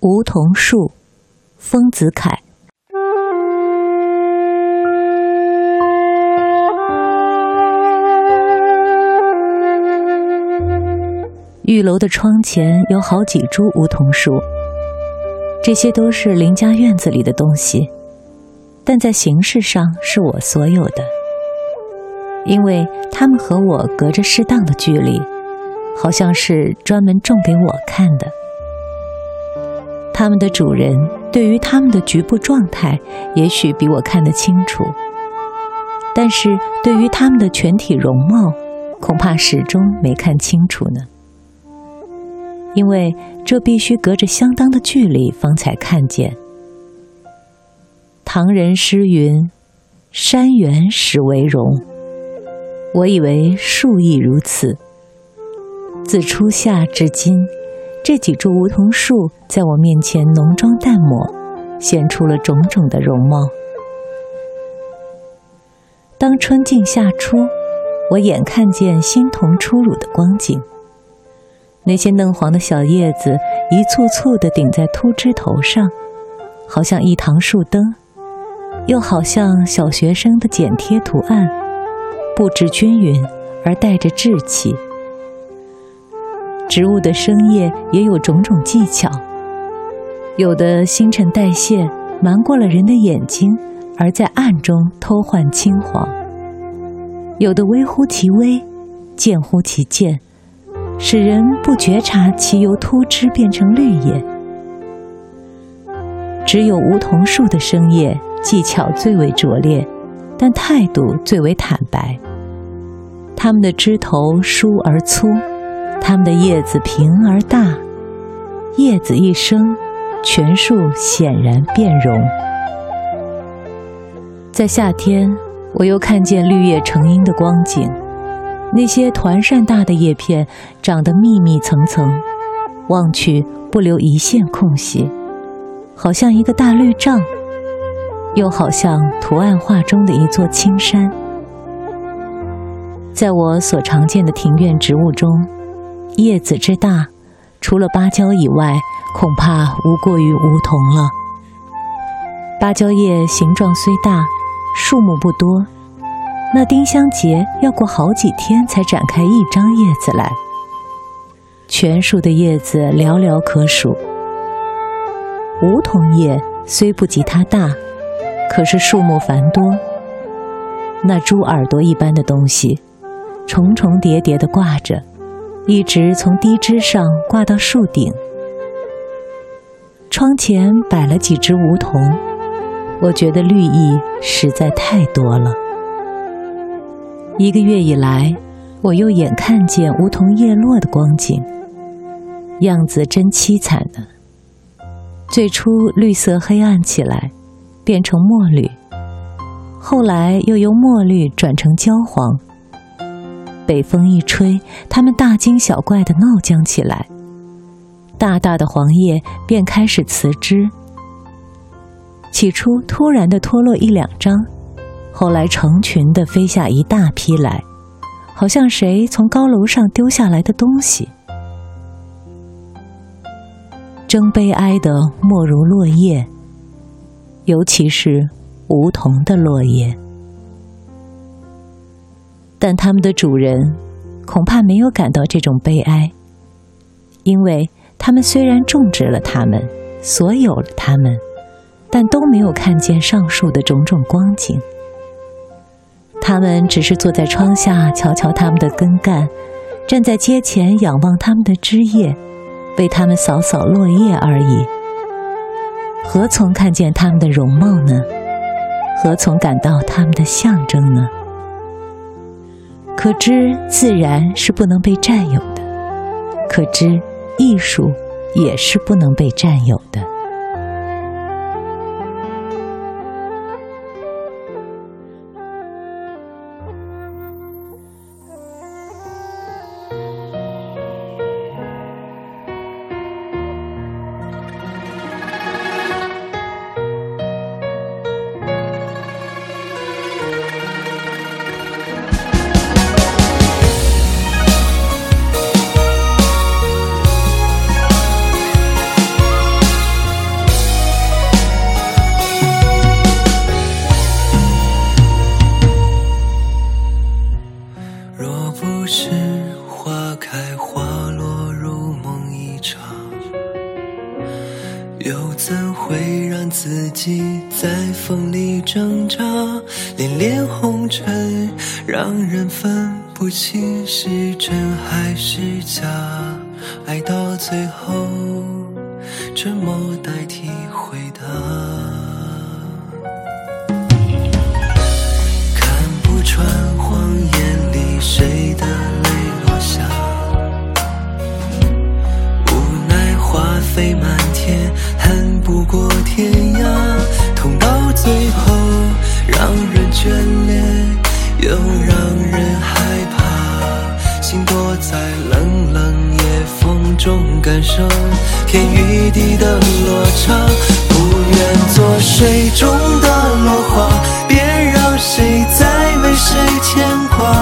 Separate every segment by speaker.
Speaker 1: 梧桐树，丰子恺。玉楼的窗前有好几株梧桐树，这些都是邻家院子里的东西，但在形式上是我所有的，因为它们和我隔着适当的距离，好像是专门种给我看的。他们的主人对于他们的局部状态，也许比我看得清楚，但是对于他们的全体容貌，恐怕始终没看清楚呢。因为这必须隔着相当的距离方才看见。唐人诗云：“山原始为容。”我以为树亦如此。自初夏至今，这几株梧桐树在我面前浓妆淡抹，显出了种种的容貌。当春尽夏初，我眼看见新桐初乳的光景。那些嫩黄的小叶子一簇簇地顶在秃枝头上，好像一堂树灯，又好像小学生的剪贴图案，布置均匀而带着稚气。植物的生叶也有种种技巧，有的新陈代谢瞒过了人的眼睛，而在暗中偷换青黄；有的微乎其微，见乎其见。使人不觉察其由秃枝变成绿叶。只有梧桐树的生叶技巧最为拙劣，但态度最为坦白。它们的枝头疏而粗，它们的叶子平而大，叶子一生，全树显然变容。在夏天，我又看见绿叶成荫的光景。那些团扇大的叶片长得密密层层，望去不留一线空隙，好像一个大绿帐，又好像图案画中的一座青山。在我所常见的庭院植物中，叶子之大，除了芭蕉以外，恐怕无过于梧桐了。芭蕉叶形状虽大，数目不多。那丁香结要过好几天才展开一张叶子来，全树的叶子寥寥可数。梧桐叶虽不及它大，可是数目繁多。那猪耳朵一般的东西，重重叠叠的挂着，一直从低枝上挂到树顶。窗前摆了几只梧桐，我觉得绿意实在太多了。一个月以来，我又眼看见梧桐叶落的光景，样子真凄惨呢。最初绿色黑暗起来，变成墨绿，后来又由墨绿转成焦黄。北风一吹，它们大惊小怪地闹僵起来，大大的黄叶便开始辞枝。起初突然的脱落一两张。后来成群的飞下一大批来，好像谁从高楼上丢下来的东西。真悲哀的莫如落叶，尤其是梧桐的落叶。但他们的主人恐怕没有感到这种悲哀，因为他们虽然种植了它们，所有了它们，但都没有看见上述的种种光景。他们只是坐在窗下瞧瞧它们的根干，站在街前仰望它们的枝叶，为它们扫扫落叶而已。何从看见它们的容貌呢？何从感到它们的象征呢？可知自然是不能被占有的，可知艺术也是不能被占有的。
Speaker 2: 在风里挣扎，恋恋红尘，让人分不清是真还是假。爱到最后，沉默代替回答。感受天与地的落差。不愿做水中的落花，别让谁再为谁牵挂。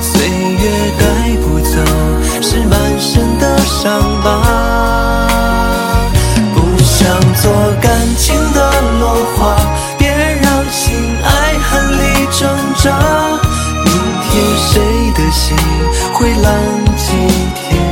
Speaker 2: 岁月带不走，是满身的伤疤。不想做感情的落花，别让心爱恨里挣扎。明天谁的心会浪迹？天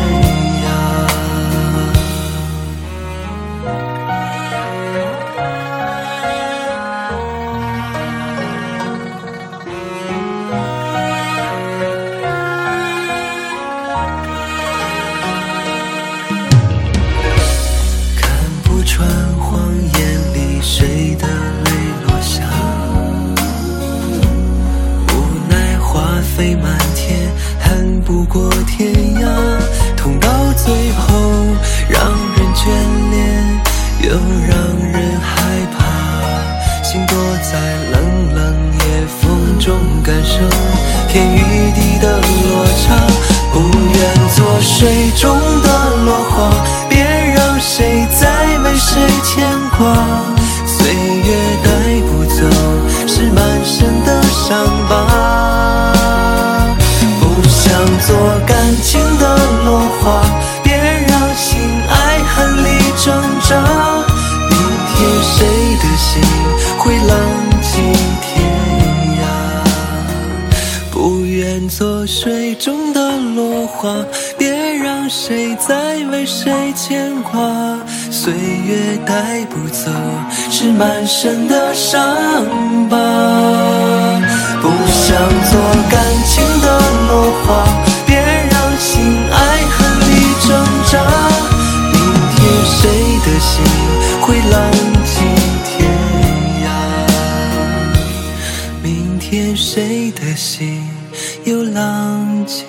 Speaker 2: 岁月带不走，是满身的伤疤。不想做感情的落花，别让心爱恨里挣扎。明天谁的心会浪迹天涯？不愿？做水中的落花，别让谁再为谁牵挂。岁月带不走，是满身的伤疤。不想做感情的落花，别让心爱恨里挣扎。明天谁的心会浪迹天涯？明天谁的心？又浪迹。